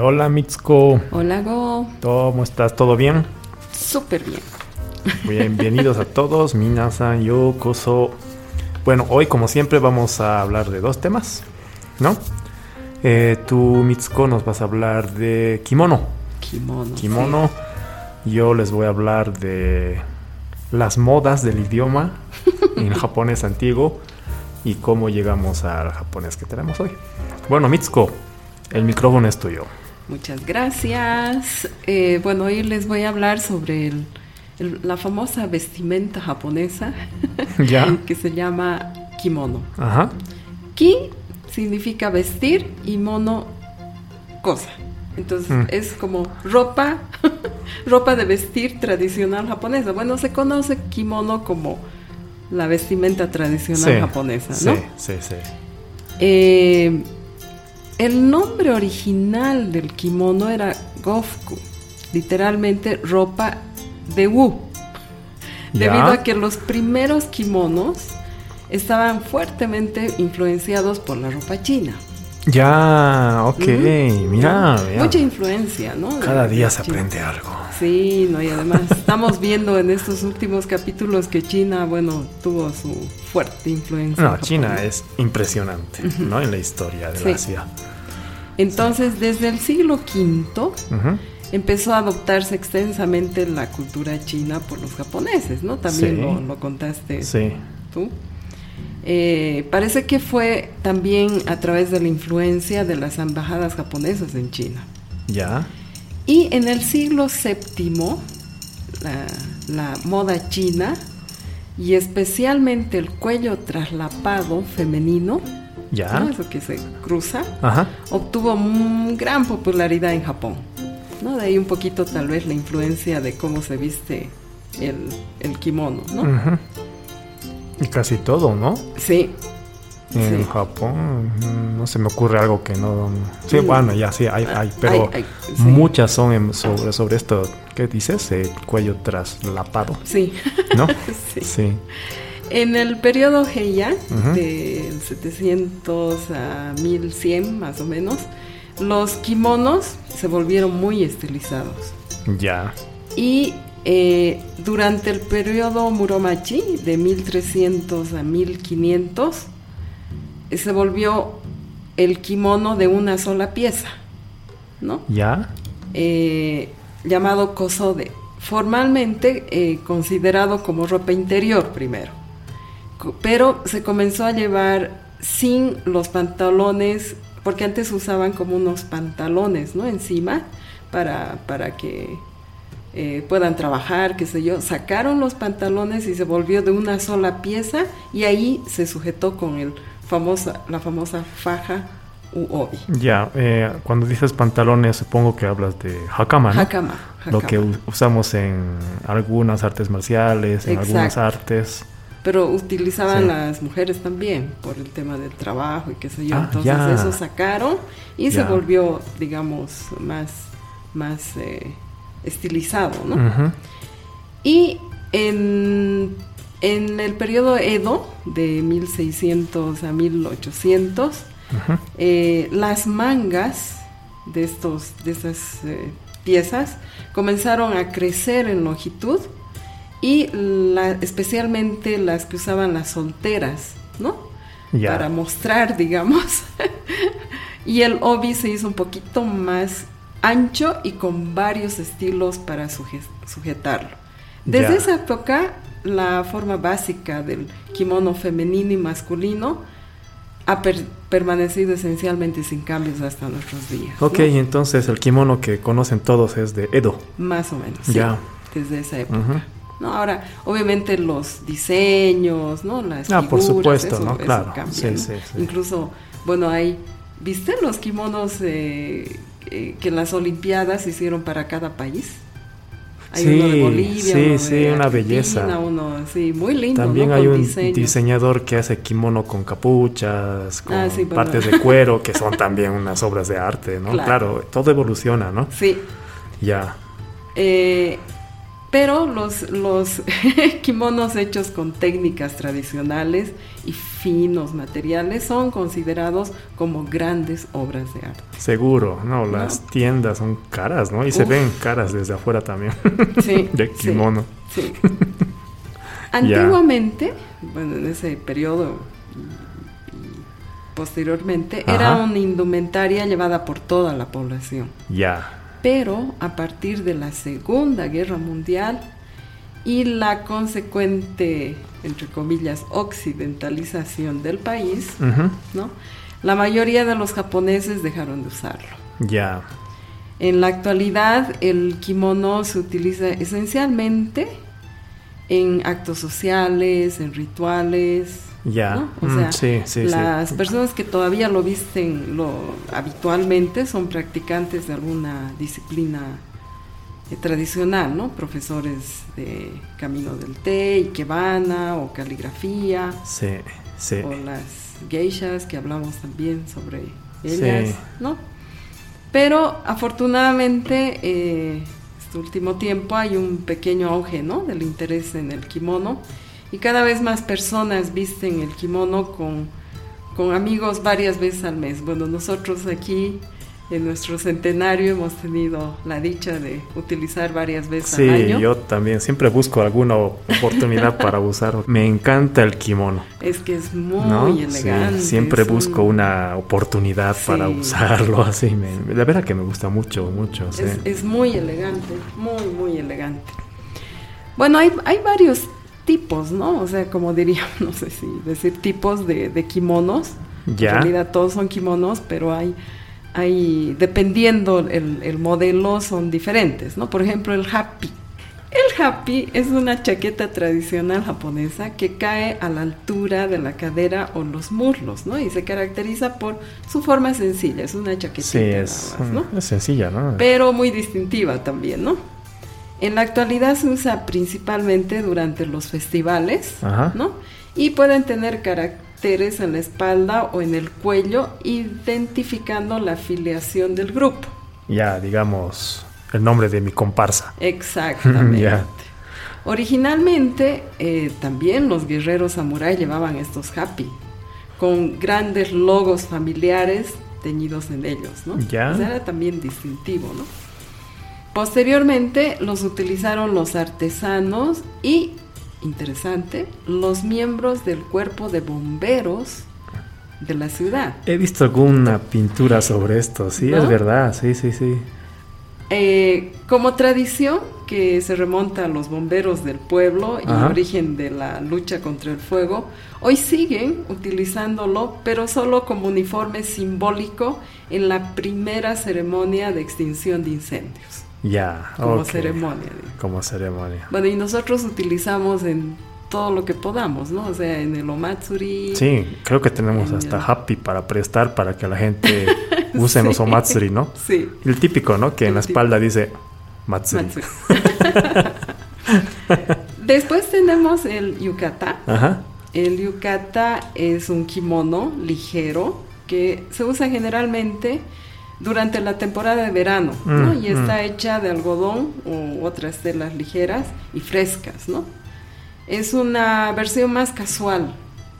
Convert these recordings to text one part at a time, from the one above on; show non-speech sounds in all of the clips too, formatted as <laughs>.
Hola Mitsuko, Hola, Go. ¿cómo estás? ¿Todo bien? Súper bien. Bienvenidos a todos, Minasan, yo, Koso. Bueno, hoy como siempre vamos a hablar de dos temas, ¿no? Eh, tú, Mitsuko, nos vas a hablar de kimono. Kimono. Kimono. Yo les voy a hablar de las modas del idioma en <laughs> japonés antiguo y cómo llegamos al japonés que tenemos hoy. Bueno, Mitsuko, el micrófono es tuyo. Sí. Muchas gracias. Eh, bueno, hoy les voy a hablar sobre el- el- la famosa vestimenta japonesa <laughs> ¿Ya? <laughs> que se llama kimono. Ajá. Ki significa vestir y mono cosa. Entonces Mm. es como ropa, <laughs> ropa de vestir tradicional japonesa. Bueno, se conoce kimono como la vestimenta tradicional Sí, japonesa, Sí, ¿no? sí, sí. Eh, el nombre original del kimono era gofku, literalmente ropa de wu, Ya. debido a que los primeros kimonos estaban fuertemente influenciados por la ropa china. Ya, ok, mira. Mucha influencia, ¿no? De- Cada día se China. aprende algo. Sí, no, y además <laughs> estamos viendo en estos últimos capítulos que China, bueno, tuvo su fuerte influencia. No, China es impresionante, ¿no? En la historia de Sí. la Asia. Entonces, desde el siglo V empezó a adoptarse extensamente la cultura china por los japoneses, ¿no? También Sí. lo, lo contaste Sí, tú. Eh, parece que fue también a través de la influencia de las embajadas japonesas en China. ya. Y en el siglo VII, la, la moda china, y especialmente el cuello traslapado femenino, Ya. ¿no? eso que se cruza, Ajá. obtuvo gran popularidad en Japón. ¿no? De ahí un poquito tal vez la influencia de cómo se viste el, el kimono, ¿no? Ujú. Y casi todo, ¿no? Sí, En Sí. Japón no se me ocurre algo que no... Sí, Mm. bueno, ya sí, hay, hay pero Hay- hay, sí. muchas son en- sobre, sobre esto, ¿qué dices? El cuello traslapado, sí. ¿no? <laughs> sí. Sí. En el periodo Heian, Ujú. del 700 a 1100 más o menos, los kimonos se volvieron muy estilizados. Ya. Y eh, durante el periodo Muromachi, de 1300 a 1500, eh, se volvió el kimono de una sola pieza, ¿no? Ya. Eh, llamado kosode, formalmente eh, considerado como ropa interior primero, pero se comenzó a llevar sin los pantalones, porque antes usaban como unos pantalones, ¿no? Encima para, para que eh, puedan trabajar, qué sé yo. Sacaron los pantalones y se volvió de una sola pieza y ahí se sujetó con el famosa, la famosa faja u obi. Ya. eh, cuando dices pantalones, supongo que hablas de hakama, ¿no? Hakama. Lo que usamos en algunas artes marciales, en algunas artes. Pero utilizaban Sí. las mujeres también por el tema del trabajo y qué sé yo. Ah, Entonces ya. eso sacaron y se volvió, digamos, más, más eh, estilizado, ¿no? Y en, en el periodo Edo, de 1600 a 1800, Ujú. eh, las mangas de, estos, de estas eh, piezas comenzaron a crecer en longitud y la- especialmente las que usaban las solteras, ¿no? Para mostrar, <laughs> digamos. y el obi se hizo un poquito más ancho y con varios estilos para suje- sujetarlo. Desde Ya. esa época, la forma básica del kimono femenino y masculino ha per- permanecido esencialmente sin cambios hasta nuestros días. ¿no? Ok, entonces el kimono que conocen todos es de Edo. Más o menos. sí, Ya. desde esa época. No, ahora, obviamente los diseños, ¿no? Las Ah, por figuras, supuesto, eso- ¿no? eso Claro. cambia, Sí, ¿no? sí, sí. Incluso, bueno, hay, ¿viste los kimonos eh, eh, que las Olimpiadas hicieron para cada país? Hay uno de Sí, Bolivia, sí, uno de sí, una belleza. uno, sí, muy lindo, También ¿no? hay Con un diseñador que hace kimono con capuchas, con Ah, sí, bueno. partes de cuero, que son también unas obras de arte, ¿no? <laughs> Claro. Claro, todo evoluciona, ¿no? Sí, Ya. Eh, Pero los, los <laughs> kimonos hechos con técnicas tradicionales y finos materiales son considerados como grandes obras de arte. Seguro, no, las tiendas son caras, ¿no? Y se ven caras desde afuera también. <laughs> Sí, de kimono. sí. <laughs> Antiguamente, bueno, en ese periodo posteriormente, era una indumentaria llevada por toda la población. Ya. Pero a partir de la Segunda Guerra Mundial y la consecuente, entre comillas, occidentalización del país. ¿no? La mayoría de los japoneses dejaron de usarlo. Ya. En la actualidad, el kimono se utiliza esencialmente en actos sociales, en rituales. Ya. ¿no? O Mm, sea, sí, sí, sí. las personas que todavía lo visten lo, habitualmente son practicantes de alguna disciplina eh, tradicional, ¿no? Profesores de Camino del Té, Ikebana o caligrafía, Sí, sí. o las geishas que hablamos también sobre ellas, ¿no? Pero afortunadamente eh, este último tiempo hay un pequeño auge, ¿no? Del interés en el kimono y cada vez más personas visten el kimono con, con amigos varias veces al mes. Bueno, nosotros aquí en nuestro centenario hemos tenido la dicha de utilizar varias veces Sí, al año. yo también siempre busco alguna oportunidad <laughs> para usar. Me encanta el kimono. Es que es muy ¿no? Sí, elegante. siempre es un- busco una oportunidad para Sí. usarlo así. me- la verdad que me gusta mucho, mucho. sí. Es, es muy elegante, muy, muy elegante. Bueno, hay, hay varios tipos, ¿no? O sea, como diría, <laughs> no sé si decir tipos de, de kimonos. Ya. En realidad todos son kimonos, pero hay, hay dependiendo el, el modelo, son diferentes, ¿no? Por ejemplo, el happy. El happy es una chaqueta tradicional japonesa que cae a la altura de la cadera o los muslos, ¿no? Y se caracteriza por su forma sencilla, es una chaquetita Sí, es, nada más, ¿no? es sencilla, ¿no? pero muy distintiva también, ¿no? En la actualidad se usa principalmente durante los festivales, Ajá. ¿no? Y pueden tener caracteres en la espalda o en el cuello, identificando la afiliación del grupo. Ya, digamos, el nombre de mi comparsa. <laughs> <laughs> Exactamente. Ya. Originalmente, eh, también los guerreros samurái llevaban estos happy, con grandes logos familiares teñidos en ellos, ¿no? Ya. Era también distintivo, ¿no? Posteriormente los utilizaron los artesanos y, interesante, los miembros del cuerpo de bomberos de la ciudad. He visto alguna pintura sobre esto, sí, ¿No? es verdad, sí, sí, sí. Eh, como tradición que se remonta a los bomberos del pueblo y Ajá. origen de la lucha contra el fuego, hoy siguen utilizándolo, pero solo como uniforme simbólico en la primera ceremonia de extinción de incendios. Ya, Como ok. ceremonia. digo. Como ceremonia. Bueno, y nosotros utilizamos en todo lo que podamos, ¿no? O sea, en el Omatsuri. Sí, creo que tenemos En hasta el- Happy para prestar para que la gente <laughs> use en los Sí. Omatsuri, ¿no? Sí. El típico, ¿no? Que en El la típico. espalda dice Matsuri. Matsuri. <laughs> Después tenemos el yukata. Ajá. El yukata es un kimono ligero que se usa generalmente durante la temporada de verano, ¿no? Mm, Y está mm. hecha de algodón u otras telas ligeras y frescas, ¿no? Es una versión más casual,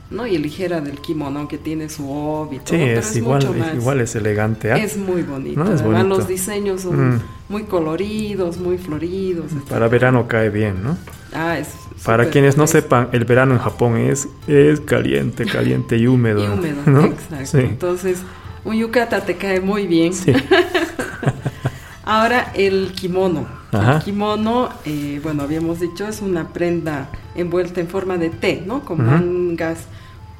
¿no? Y ligera del kimono, aunque tiene su obi Sí, es, es, igual, mucho es más. igual es elegante. ¿ah? Es muy bonito. No, es Además, bonito. los diseños son Mm. muy coloridos, muy floridos. etc. Para verano cae bien, ¿no? Ah, es Para quienes no sepan, el verano en Japón es, es caliente, caliente y húmedo. <laughs> Y húmedo, ¿no? exacto. Sí. Entonces, un yukata te cae muy bien. Sí. <laughs> Ahora, el kimono. Ajá. El kimono, eh, bueno, habíamos dicho, es una prenda envuelta en forma de T, ¿no? Con mangas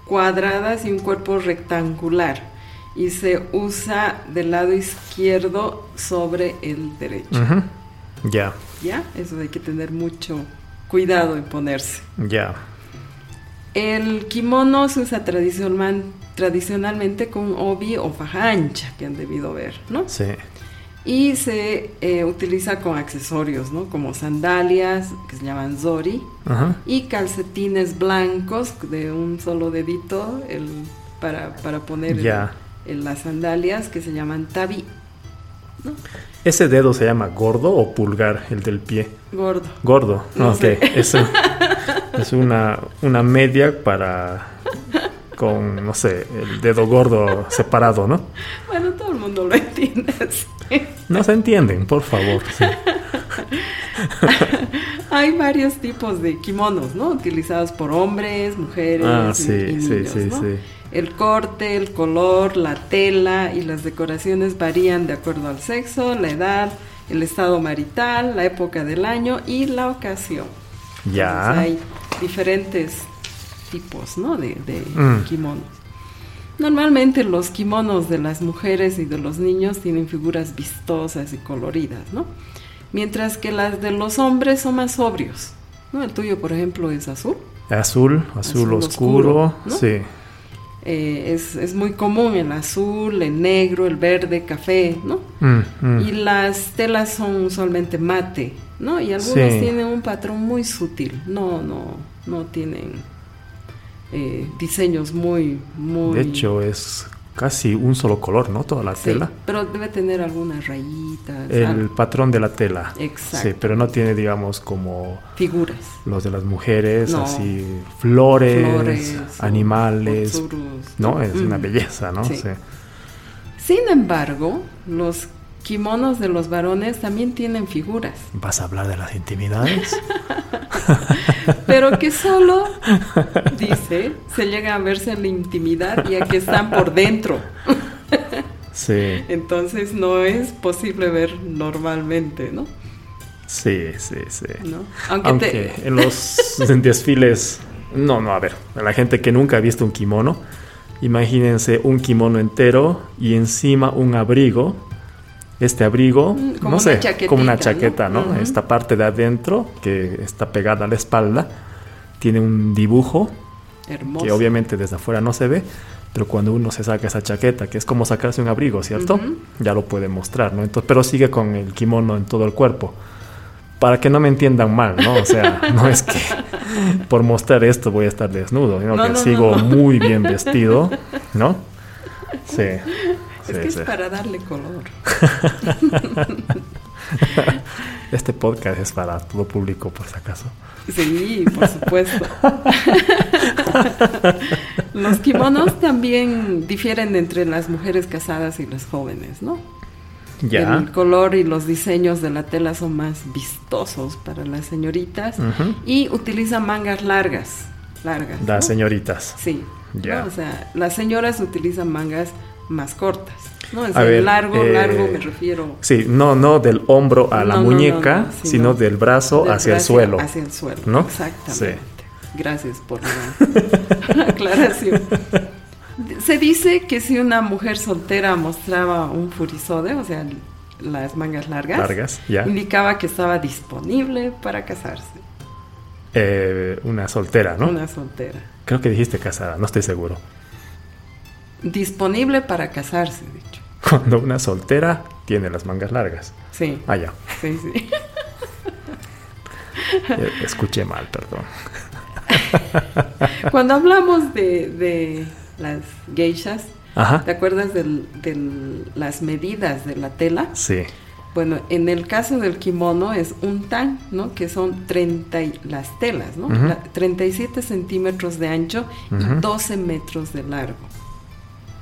cuadradas y un cuerpo rectangular. Y se usa del lado izquierdo sobre el derecho. Ya, ¿Ya? Eso hay que tener mucho cuidado en ponerse. ya. El kimono se usa tradicional- tradicionalmente con obi o faja ancha, que han debido ver, ¿no? Sí. Y se eh, utiliza con accesorios, ¿no? Como sandalias, que se llaman zori, Ajá. y calcetines blancos de un solo dedito el, para, para poner en las sandalias, que se llaman tabi. ¿no? ¿Ese dedo se llama gordo o pulgar, el del pie? Gordo. Gordo, No ok. sé. Es, un- <laughs> es una, una media para con, no sé, el dedo gordo separado, ¿no? Bueno, todo el mundo lo entiende. sí. No se entienden, por favor. sí. <laughs> Hay varios tipos de kimonos, ¿no? Utilizados por hombres, mujeres Ah, sí, y sí, niños, sí, ¿no? sí. El corte, el color, la tela y las decoraciones varían de acuerdo al sexo, la edad, el estado marital, la época del año y la ocasión. Ya. Entonces, hay diferentes tipos, ¿no? De, de Mm. kimonos. Normalmente los kimonos de las mujeres y de los niños tienen figuras vistosas y coloridas, ¿no? Mientras que las de los hombres son más sobrios. ¿no? El tuyo, por ejemplo, es azul. Azul, azul, Azul oscuro. oscuro, ¿no? Sí. Eh, es, es muy común el azul, el negro, el verde, café, ¿no? Mm, mm. Y las telas son usualmente mate, ¿no? Y algunos Sí. tienen un patrón muy sutil, no, no, no tienen eh, diseños muy, muy... De hecho, es casi un solo color, ¿no? Toda la Sí, tela. pero debe tener algunas rayitas, El patrón de la tela. Exacto. Sí, pero no tiene, digamos, como figuras, los de las mujeres, No. así, flores, animales. ¿No? Es una Ujú. belleza, ¿no? Sí. Sí. Sin embargo, los kimonos de los varones también tienen figuras, ¿Vas a hablar de las intimidades? <laughs> pero que solo, dice, se llega a verse en la intimidad ya que están por dentro. <laughs> sí, Entonces no es posible ver normalmente, ¿no? sí, sí, sí. ¿No? Aunque, Aunque te- en los desfiles, no, no, a ver, a la gente que nunca ha visto un kimono, imagínense un kimono entero y encima un abrigo. Este abrigo, Mm, como no una sé, como una ¿no? chaqueta, ¿no? Ujú. Esta parte de adentro, que está pegada a la espalda, tiene un dibujo hermoso. que obviamente desde afuera no se ve, pero cuando uno se saca esa chaqueta, que es como sacarse un abrigo, ¿cierto? Ujú. Ya lo puede mostrar, ¿no? Entonces, pero sigue con el kimono en todo el cuerpo. Para que no me entiendan mal, ¿no? O sea, <laughs> no es que por mostrar esto voy a estar desnudo, sino No, que no, no, sigo no. muy bien vestido, ¿no? <laughs> Sí. Es que sí. es para darle color. <laughs> Este podcast es para todo público, por si acaso. Sí, por supuesto. <laughs> Los kimonos también difieren entre las mujeres casadas y las jóvenes, ¿no? Ya. El color y los diseños de la tela son más vistosos para las señoritas y utilizan mangas largas, largas. ¿no? Las señoritas. Sí. Ya. ¿no? O sea, las señoras utilizan mangas más cortas. ¿no? Es A ver, largo, eh, largo me refiero. Sí, no, no del hombro a la No, no, no, muñeca, no, sino sino del brazo del hacia el suelo. Hacia el suelo, ¿no? exactamente. Gracias por la <laughs> <laughs> aclaración. Se dice que si una mujer soltera mostraba un furisode, o sea, las mangas largas, Largas, ya. indicaba que estaba disponible para casarse. Eh, una soltera, ¿no? Una soltera. Creo que dijiste casada, no estoy seguro. Disponible para casarse, dicho. Cuando una soltera tiene las mangas largas. Sí, Ah, ya. sí, sí. Eh, Escuché mal, perdón. Cuando hablamos de, de las geishas, Ajá. ¿te acuerdas de las medidas de la tela? Sí. Bueno, en el caso del kimono es un tan, ¿no? Que son 30 y- las telas, ¿no? Ujú. La- 37 centímetros de ancho y 12 metros de largo.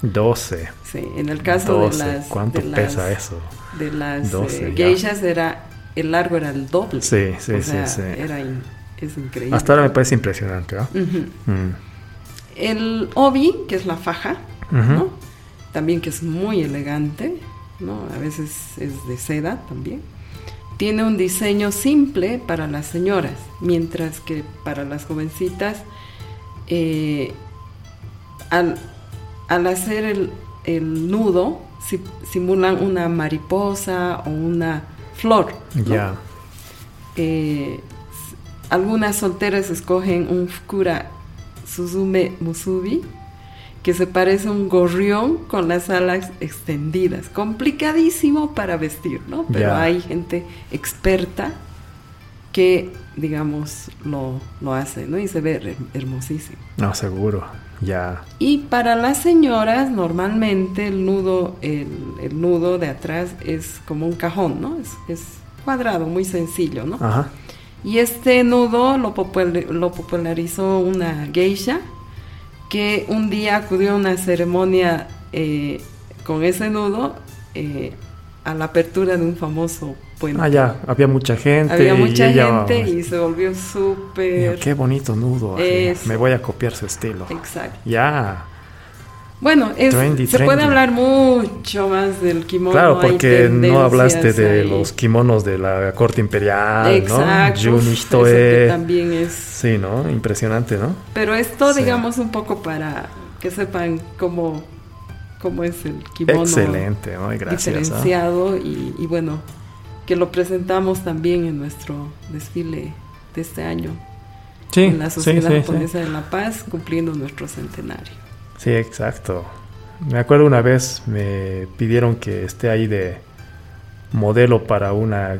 12. Sí, en el caso 12. de las... ¿Cuánto de las- pesa eso? De las 12, eh, ya. geishas era... El largo era el doble. Sí, sí, O sí, sea, sí. Era in- es increíble. Hasta ahora me parece impresionante, ¿ah? Ujú. Mm. El obi, que es la faja. ¿no? También que es muy elegante, ¿no? A veces es de seda también. Tiene un diseño simple para las señoras, mientras que para las jovencitas, eh, al, al hacer el, el nudo, si- simulan una mariposa o una flor. ¿no? Ya. Eh, algunas solteras escogen un Fukura Suzume Musubi que se parece a un gorrión con las alas extendidas. Complicadísimo para vestir, ¿no? Pero hay gente experta que, digamos, lo, lo hace, ¿no? Y se ve her- hermosísimo. No, seguro. Ya. Y para las señoras, normalmente el nudo, el, el nudo de atrás es como un cajón, ¿no? Es, es cuadrado, muy sencillo, ¿no? Ajá. Y este nudo lo, popul- lo popularizó una geisha que un día acudió a una ceremonia eh, con ese nudo eh, a la apertura de un famoso puente. Ah, ya, había mucha gente. Había mucha y ella, gente y se volvió súper... Qué bonito nudo. Es- Me voy a copiar su estilo. Exacto. Ya. Bueno, es- Trendy, se trendy. puede hablar mucho más del kimono. Claro, porque no hablaste tendencias de ahí. los kimonos de la corte imperial, Exacto. ¿no? Jun eso que también es... Sí, ¿no? Impresionante, ¿no? Pero esto, Sí. digamos, un poco para que sepan cómo, cómo es el kimono Excelente, ¿no? Gracias. ¿ah? diferenciado y, y bueno, que lo presentamos también en nuestro desfile de este año Sí, en la Sociedad sí, Japonesa de la Paz, cumpliendo nuestro centenario. Sí, exacto. Me acuerdo una vez me pidieron que esté ahí de modelo para una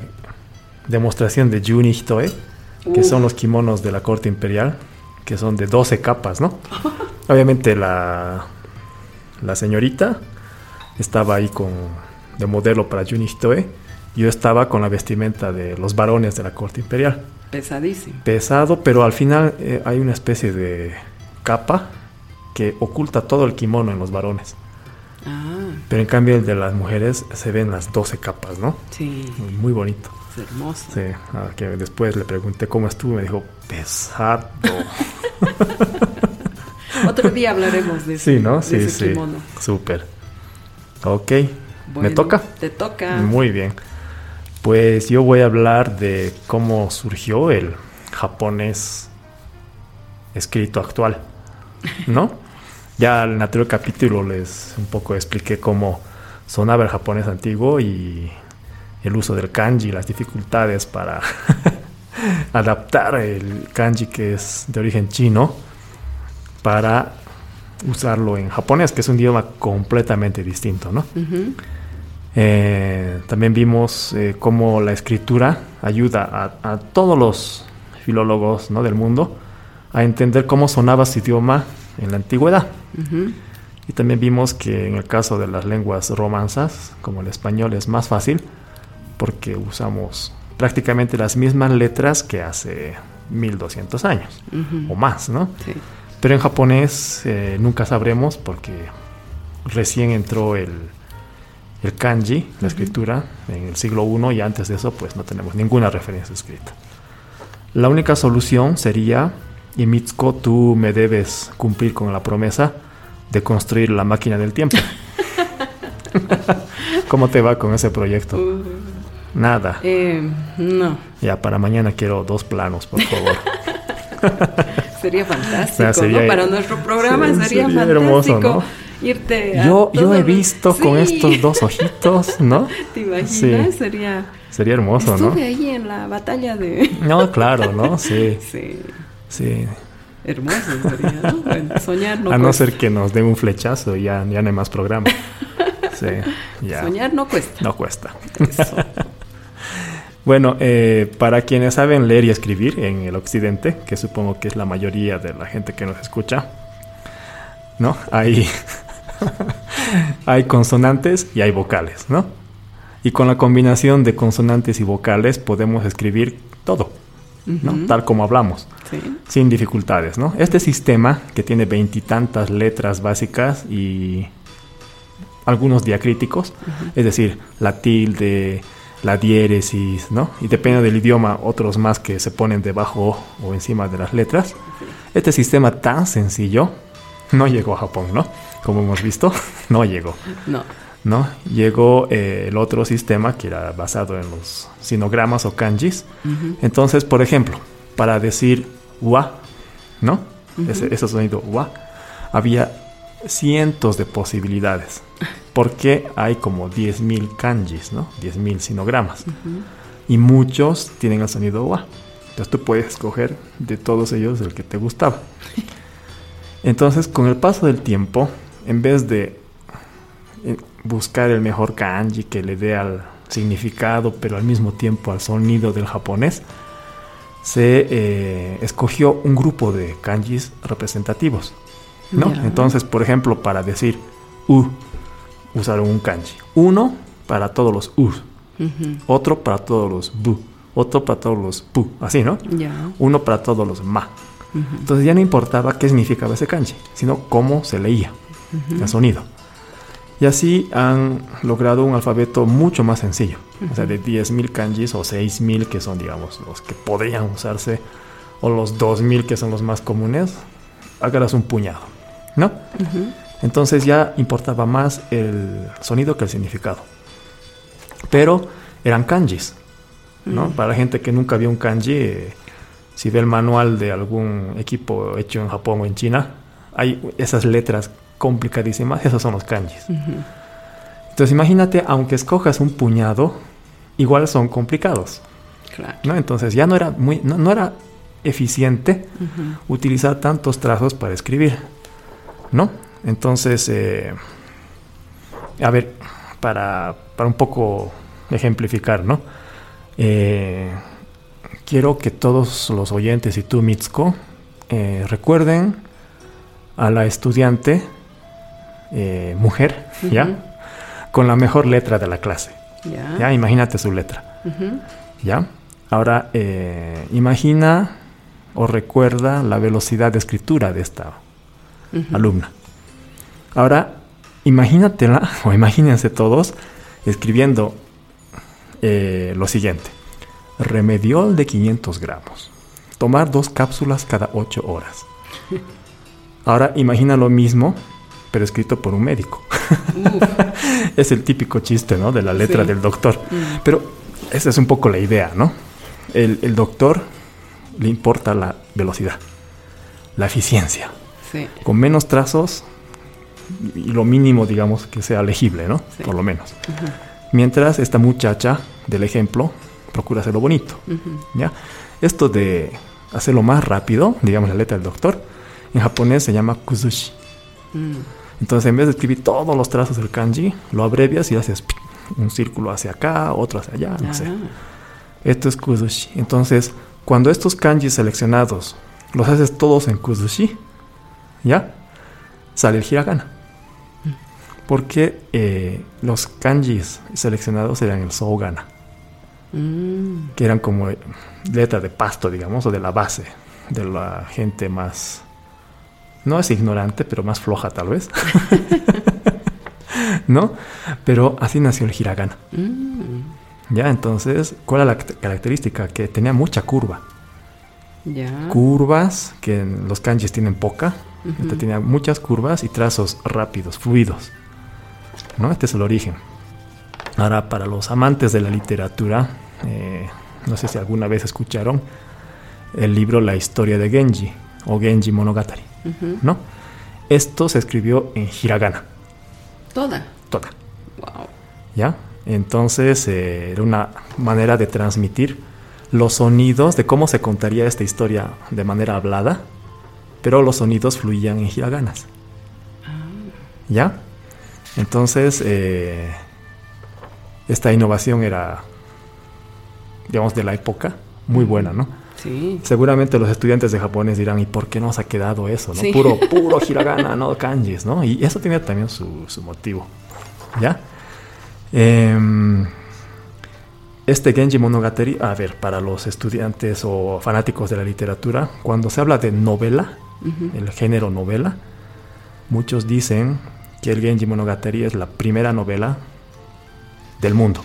demostración de Jun Hitoe, que Uf. son los kimonos de la corte imperial, que son de 12 capas, ¿no? <laughs> Obviamente la, la señorita estaba ahí con de modelo para Jun Hitoe. Yo estaba con la vestimenta de los varones de la corte imperial. Pesadísimo. pesado, pero al final eh, hay una especie de capa que oculta todo el kimono en los varones. Ah, Pero en cambio el de las mujeres se ven las 12 capas, ¿no? sí, Muy, bonito. es hermoso. Sí, que después le pregunté cómo estuvo y me dijo, pesado. <laughs> Otro día hablaremos de ese, sí, ¿no? Sí, sí. Súper. Ok, ¿me Bueno, toca? Te toca. Muy bien. Pues yo voy a hablar de cómo surgió el japonés escrito actual, ¿no? <laughs> ya en el anterior capítulo les un poco expliqué cómo sonaba el japonés antiguo y el uso del kanji, las dificultades para <laughs> adaptar el kanji que es de origen chino para usarlo en japonés, que es un idioma completamente distinto, ¿no? Eh, también vimos eh, cómo la escritura ayuda a, a todos los filólogos ¿no? del mundo a entender cómo sonaba su idioma en la antigüedad. Ujú. Y también vimos que en el caso de las lenguas romanzas, como el español, es más fácil porque usamos prácticamente las mismas letras que hace 1200 años Ujú. o más, ¿no? Sí. Pero en japonés eh, nunca sabremos porque recién entró el, el kanji, la escritura, en el siglo I y antes de eso pues no tenemos ninguna referencia escrita. La única solución sería, y Mitsuko, tú me debes cumplir con la promesa de construir la máquina del tiempo. <laughs> ¿Cómo te va con ese proyecto? Uh, Nada. eh, no, Ya para mañana quiero dos planos, por favor. <laughs> sería <laughs> fantástico, Ah, sería- ¿no? Para nuestro programa sería, sería fantástico hermoso, irte a Yo, yo he visto <laughs> con Sí, estos dos ojitos, ¿no? <laughs> ¿Te imaginas? Sí. Sería... Sería hermoso, ¿no? Estuve ahí en la batalla de... <laughs> No, claro, ¿no? Sí, Sí, sí. hermoso sería, ¿no? Bueno, soñar no A no ser que nos den un flechazo y ya, ya no hay más programa. Sí, ya. Soñar no cuesta. No cuesta. Eso. Bueno, eh, para quienes saben leer y escribir en el occidente, que supongo que es la mayoría de la gente que nos escucha, ¿no? Hay, <laughs> hay consonantes y hay vocales, ¿no? Y con la combinación de consonantes y vocales podemos escribir todo, ¿no? Tal como hablamos. Sí. sin dificultades, ¿no? Este sistema que tiene veintitantas letras básicas y algunos diacríticos, es decir, la tilde, la diéresis, ¿no? Y depende del idioma, otros más que se ponen debajo o encima de las letras. Este sistema tan sencillo no llegó a Japón, ¿no? Como hemos visto, <laughs> no llegó. No. ¿no? Llegó eh, el otro sistema que era basado en los sinogramas o kanjis. Entonces, por ejemplo, para decir wa, ¿no? ese, ese sonido wa, había cientos de posibilidades. Porque hay como 10.000 kanjis, ¿no? 10.000 sinogramas. Y muchos tienen el sonido wa. Entonces tú puedes escoger de todos ellos el que te gustaba. <laughs> Entonces, con el paso del tiempo, en vez de eh, buscar el mejor kanji que le dé al significado, pero al mismo tiempo al sonido del japonés, se eh, escogió un grupo de kanjis representativos. ¿no? Ya. Entonces, por ejemplo, para decir u, usaron un kanji. Uno para todos los u, Ujú. otro para todos los bu, otro para todos los pu, así, ¿no? Ya. Uno para todos los ma. Ujú. Entonces ya no importaba qué significaba ese kanji, sino cómo se leía, el sonido. Y así han logrado un alfabeto mucho más sencillo. O sea, de 10.000 kanjis o 6.000 que son, digamos, los que podrían usarse, o los 2.000 que son los más comunes, hágalas un puñado, ¿no? Ujú. Entonces ya importaba más el sonido que el significado. Pero eran kanjis, ¿no? Para la gente que nunca vio un kanji, eh, si ve el manual de algún equipo hecho en Japón o en China, hay esas letras complicadísimas, esos son los kanjis. Entonces imagínate, aunque escojas un puñado, igual son complicados, Claro. ¿no? Entonces ya no era muy, no, no era eficiente utilizar tantos trazos para escribir, ¿no? Entonces, eh, a ver, para, para un poco ejemplificar, ¿no? Eh, quiero que todos los oyentes y tú, Mitsuko, eh, recuerden a la estudiante eh, mujer, ¿ya? Con la mejor letra de la clase, Ya. ¿ya? Imagínate su letra. ¿Ya? Ahora, eh, imagina o recuerda la velocidad de escritura de esta alumna. Ahora, imagínatela, o imagínense todos, escribiendo eh, lo siguiente. Remediol de 500 gramos. Tomar dos cápsulas cada 8 horas. <laughs> Ahora, imagina lo mismo, pero escrito por un médico. <laughs> Es el típico chiste, ¿no? De la letra Sí. del doctor. Mm. Pero esa es un poco la idea, ¿no? El, el doctor le importa la velocidad, la eficiencia. Sí. Con menos trazos y lo mínimo, digamos, que sea legible, ¿no? Sí. Por lo menos. Mientras esta muchacha del ejemplo procura hacerlo bonito. ¿ya? Esto de hacerlo más rápido, digamos la letra del doctor, en japonés se llama kuzushi. Mm. Entonces, en vez de escribir todos los trazos del kanji, lo abrevias y haces un círculo hacia acá, otro hacia allá, no sé. Ah. Esto es kuzushi. Entonces, cuando estos kanjis seleccionados los haces todos en kuzushi, ¿ya? Sale el hiragana. Porque eh, los kanjis seleccionados eran el sougana, Mm. que eran como letra de pasto, digamos, o de la base de la gente más. No es ignorante, pero más floja tal vez. <laughs> ¿No? Pero así nació el hiragana. Mm. Ya, entonces, ¿cuál era la ca- característica? Que tenía mucha curva. Ya. Curvas, que en los kanjis tienen poca. Este tenía muchas curvas y trazos rápidos, fluidos. ¿No? Este es el origen. Ahora, para los amantes de la literatura, eh, no sé si alguna vez escucharon el libro La historia de Genji o Genji Monogatari, ¿no? Esto se escribió en hiragana, Toda. toda. Wow. ¿Ya? Entonces eh, era una manera de transmitir los sonidos de cómo se contaría esta historia de manera hablada, pero los sonidos fluían en hiraganas. ¿Ya? Entonces, eh, esta innovación era, digamos, de la época, muy buena, ¿no? Sí. Seguramente los estudiantes de japonés dirán, ¿y por qué nos ha quedado eso? ¿no? Sí. Puro, <laughs> puro hiragana, no kanjis, ¿no? Y eso tenía también su, su motivo, ¿ya? Em, este Genji Monogatari, a ver, para los estudiantes o fanáticos de la literatura, cuando se habla de novela, el género novela, muchos dicen que el Genji Monogatari es la primera novela del mundo,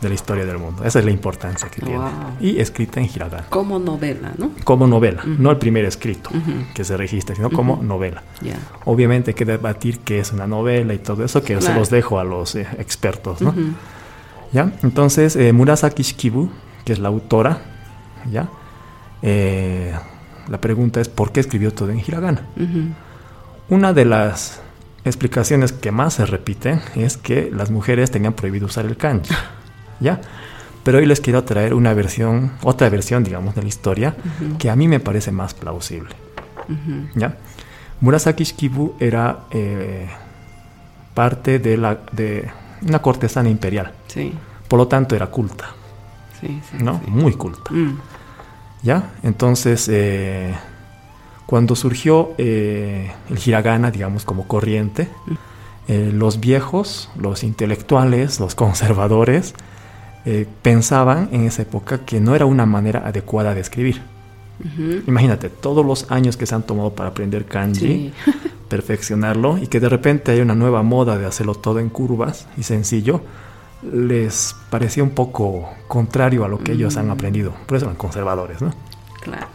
de la historia del mundo. Esa es la importancia que tiene. Wow. Y escrita en hiragana Como novela, ¿no? como novela, no el primer escrito que se registra, sino como novela. Obviamente hay que debatir qué es una novela y todo eso, que se Claro. los dejo a los eh, expertos, ¿no? ¿Ya? Entonces, eh, Murasaki Shikibu, que es la autora, ¿ya? Eh, la pregunta es, ¿por qué escribió todo en hiragana? Una de las explicaciones que más se repiten es que las mujeres tenían prohibido usar el kanji, <laughs> ¿ya? Pero hoy les quiero traer una versión, otra versión, digamos, de la historia, que a mí me parece más plausible. Ujú. ¿ya? Murasaki Shikibu era eh, parte de, la, de una cortesana imperial, Sí. por lo tanto era culta, Sí, sí. ¿no? Muy culta, Mm. ¿ya? Entonces, eh, cuando surgió eh, el hiragana, digamos, como corriente, eh, los viejos, los intelectuales, los conservadores, eh, pensaban en esa época que no era una manera adecuada de escribir. Ujú. Imagínate, todos los años que se han tomado para aprender kanji, Sí. <laughs> perfeccionarlo, y que de repente hay una nueva moda de hacerlo todo en curvas y sencillo, les parecía un poco contrario a lo que ellos han Mm. aprendido. Por eso eran conservadores, ¿no? Claro.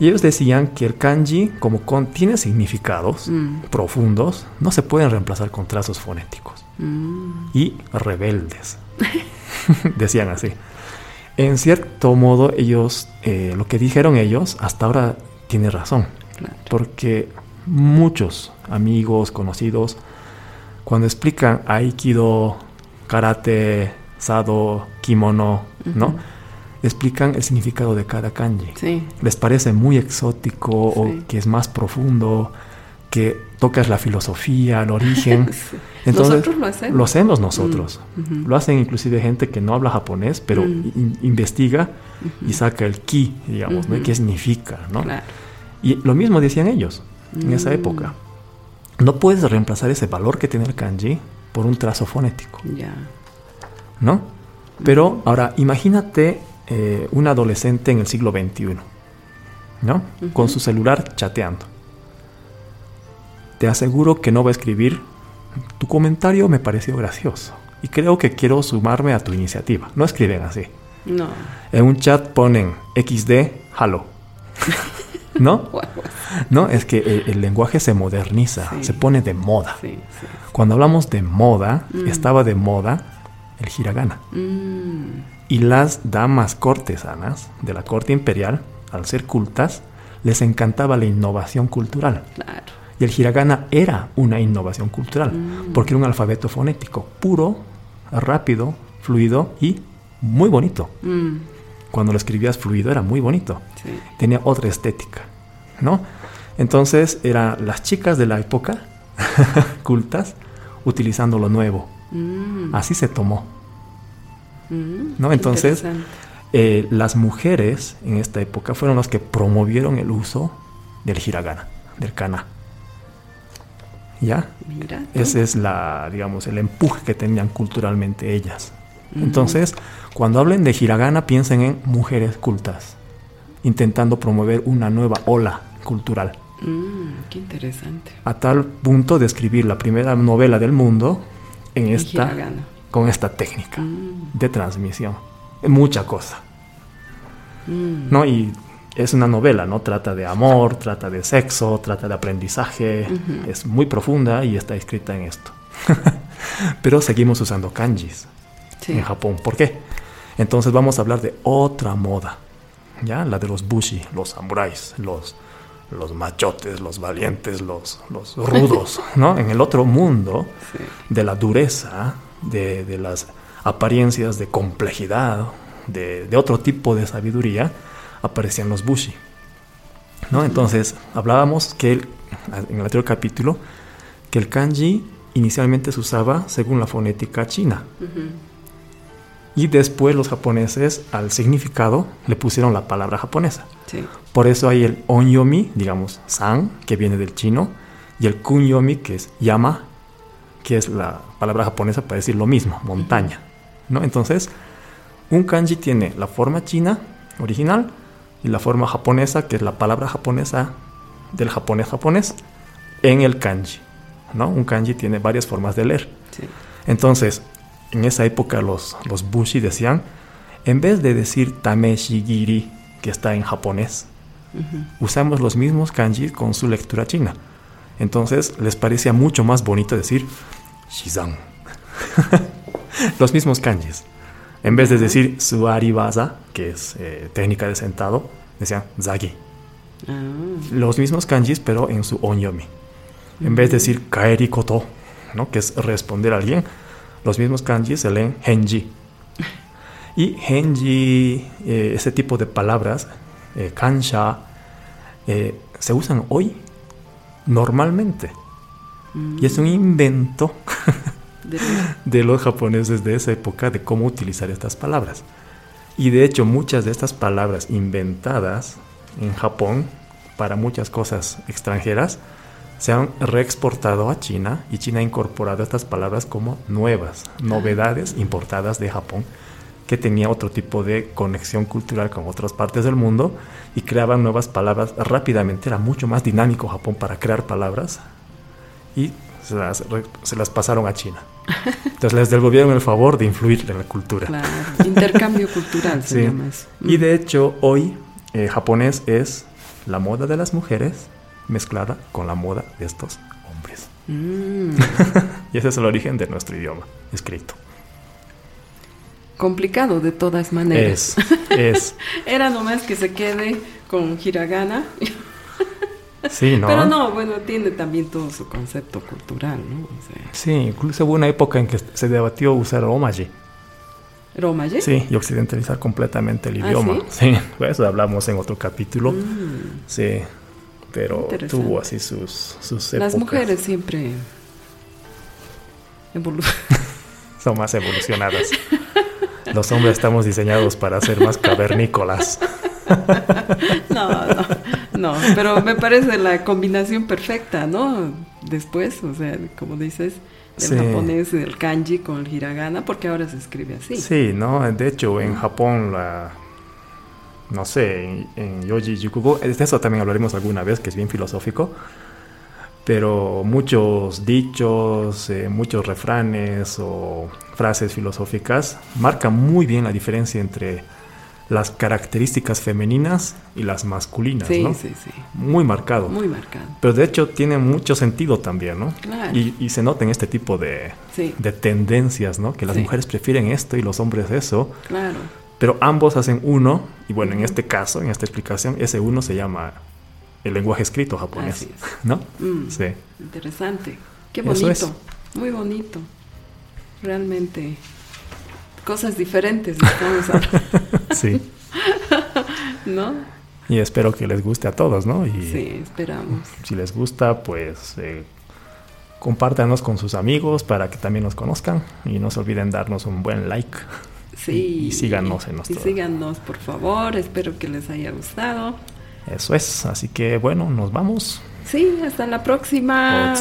Y ellos decían que el kanji, como contiene significados Mm. profundos, no se pueden reemplazar con trazos fonéticos Mm. y rebeldes. <laughs> <laughs> Decían así. En cierto modo, ellos, eh, lo que dijeron ellos, hasta ahora tiene razón. Claro. Porque muchos amigos, conocidos, cuando explican Aikido, Karate, Sado, Kimono, ¿no? Explican el significado de cada kanji. Sí. Les parece muy exótico o que es más profundo, que tocas la filosofía, el origen. <laughs> Sí. Entonces, Nosotros lo hacemos. Lo hacemos nosotros. Mm, ujú. Lo hacen inclusive gente que no habla japonés, pero Mm. in- investiga y saca el ki, digamos, ¿no? ¿Y Ujú. ¿Qué significa? ¿no? Claro. Y lo mismo decían ellos en esa Mm. época. No puedes reemplazar ese valor que tiene el kanji por un trazo fonético, Ya. ¿no? Pero ahora, imagínate eh, un adolescente en el siglo XXI, ¿no? Con su celular chateando. Te aseguro que no va a escribir, tu comentario me pareció gracioso y creo que quiero sumarme a tu iniciativa. No escriben así. No. En un chat ponen XD, halo. ¿No? <laughs> No, es que el, el lenguaje se moderniza, Sí. se pone de moda. Sí, sí. Cuando hablamos de moda, Mm. estaba de moda el hiragana. Mm. Y las damas cortesanas de la corte imperial, al ser cultas, les encantaba la innovación cultural. Claro. Y el hiragana era una innovación cultural, Mm. porque era un alfabeto fonético puro, rápido, fluido y muy bonito. Mm. Cuando lo escribías fluido era muy bonito. Sí. tenía otra estética, ¿no? Entonces eran las chicas de la época <laughs> cultas utilizando lo nuevo. Mm. Así se tomó. ¿no? Entonces-. Eh, las mujeres en esta época fueron las que promovieron el uso del hiragana, del kana. ¿Ya? Mira. Ese es la, digamos, el empuje que tenían culturalmente ellas. Entonces, cuando hablen de hiragana, piensen en mujeres cultas, intentando promover una nueva ola cultural. Mm, qué interesante. a tal punto de escribir la primera novela del mundo en esta, hiragana. con esta técnica Mm, de transmisión. Mucha cosa, mm. ¿no? Y es una novela, ¿no? Trata de amor, trata de sexo, trata de aprendizaje, es muy profunda y está escrita en esto. <laughs> Pero seguimos usando kanjis Sí. en Japón. ¿Por qué? Entonces vamos a hablar de otra moda, ¿ya? La de los bushi, los samuráis, los, los machotes, los valientes, los, los rudos, <laughs> ¿no? En el otro mundo Sí. de la dureza, de, de las apariencias de complejidad, de, de otro tipo de sabiduría, aparecían los bushi. ¿no? Entonces, hablábamos que el- en el anterior capítulo que el kanji inicialmente se usaba según la fonética china. Y después los japoneses al significado le pusieron la palabra japonesa. Sí. Por eso hay el onyomi, digamos, san, que viene del chino, y el kunyomi, que es yama, que es la palabra japonesa para decir lo mismo, montaña. ¿no? Entonces, un kanji tiene la forma china original y la forma japonesa, que es la palabra japonesa del japonés japonés, en el kanji. ¿no? Un kanji tiene varias formas de leer. Sí. Entonces, en esa época los, los bushi decían, en vez de decir tameshigiri, que está en japonés, Ujú. usamos los mismos kanji con su lectura china. Entonces les parecía mucho más bonito decir shizan. <laughs> los mismos kanjis. En vez de decir suaribaza, que es eh, técnica de sentado, decían zagi. Ah, Los mismos kanjis, pero en su onyomi. En vez de decir kaeri koto, ¿no? que es responder a alguien, los mismos kanjis se leen henji. <laughs> Y henji, eh, ese tipo de palabras, eh, kansha, eh, se usan hoy normalmente. mm. Y es un invento <laughs> De- de los japoneses de esa época de cómo utilizar estas palabras. Y de hecho muchas de estas palabras inventadas en Japón para muchas cosas extranjeras se han reexportado a China y China ha incorporado estas palabras como nuevas, novedades importadas de Japón, que tenía otro tipo de conexión cultural con otras partes del mundo y creaban nuevas palabras rápidamente. Era mucho más dinámico Japón para crear palabras y se las, se las pasaron a China. Entonces les devolvieron el favor de influir en la cultura. Claro, intercambio cultural se Sí. llama eso. Y de hecho hoy eh, japonés es la moda de las mujeres mezclada con la moda de estos hombres. Mm, <laughs> Y ese es el origen de nuestro idioma escrito. complicado de todas maneras. Es, es, <laughs> Era nomás que se quede con hiragana. Sí, ¿no? Pero no, bueno, tiene también todo su concepto cultural, ¿no? O sea, Sí, incluso hubo una época en que se debatió usar romaji. Romaje. Sí, y occidentalizar completamente el ¿Ah, idioma. sí? pues eso hablamos en otro capítulo. Mm, Sí, pero tuvo así sus, sus épocas. Las mujeres siempre <laughs> son más evolucionadas. Los hombres estamos diseñados para ser más cavernícolas. <laughs> <laughs> No, no, no, pero me parece la combinación perfecta, ¿no? Después, o sea, como dices, del Sí. japonés, el kanji con el hiragana, porque ahora se escribe así. Sí, ¿no? De hecho, en Japón, la, no sé, en, en Yoji Yukugo, de eso también hablaremos alguna vez, que es bien filosófico, pero muchos dichos, eh, muchos refranes o frases filosóficas marcan muy bien la diferencia entre las características femeninas y las masculinas, sí, ¿no? sí, sí, Muy marcado. muy marcado. Pero de hecho tiene mucho sentido también, ¿no? Claro. Y, y se nota en este tipo de, Sí, de tendencias, ¿no? Que las Sí. mujeres prefieren esto y los hombres eso, claro. pero ambos hacen uno, y bueno, en este caso, en esta explicación, ese uno se llama el lenguaje escrito japonés, Así es. ¿no? Mm, Sí. Interesante. Qué bonito. es. Muy bonito. Realmente. Cosas diferentes estamos <laughs> Sí. <laughs> ¿no? Y espero que les guste a todos, ¿no? Y Sí, esperamos. si les gusta, pues eh, compártanos con sus amigos para que también nos conozcan y no se olviden darnos un buen like. Sí. Y síganos en Y nuestro- síganos, por favor. Espero que les haya gustado. Eso es, así que bueno, nos vamos. Sí, hasta la próxima.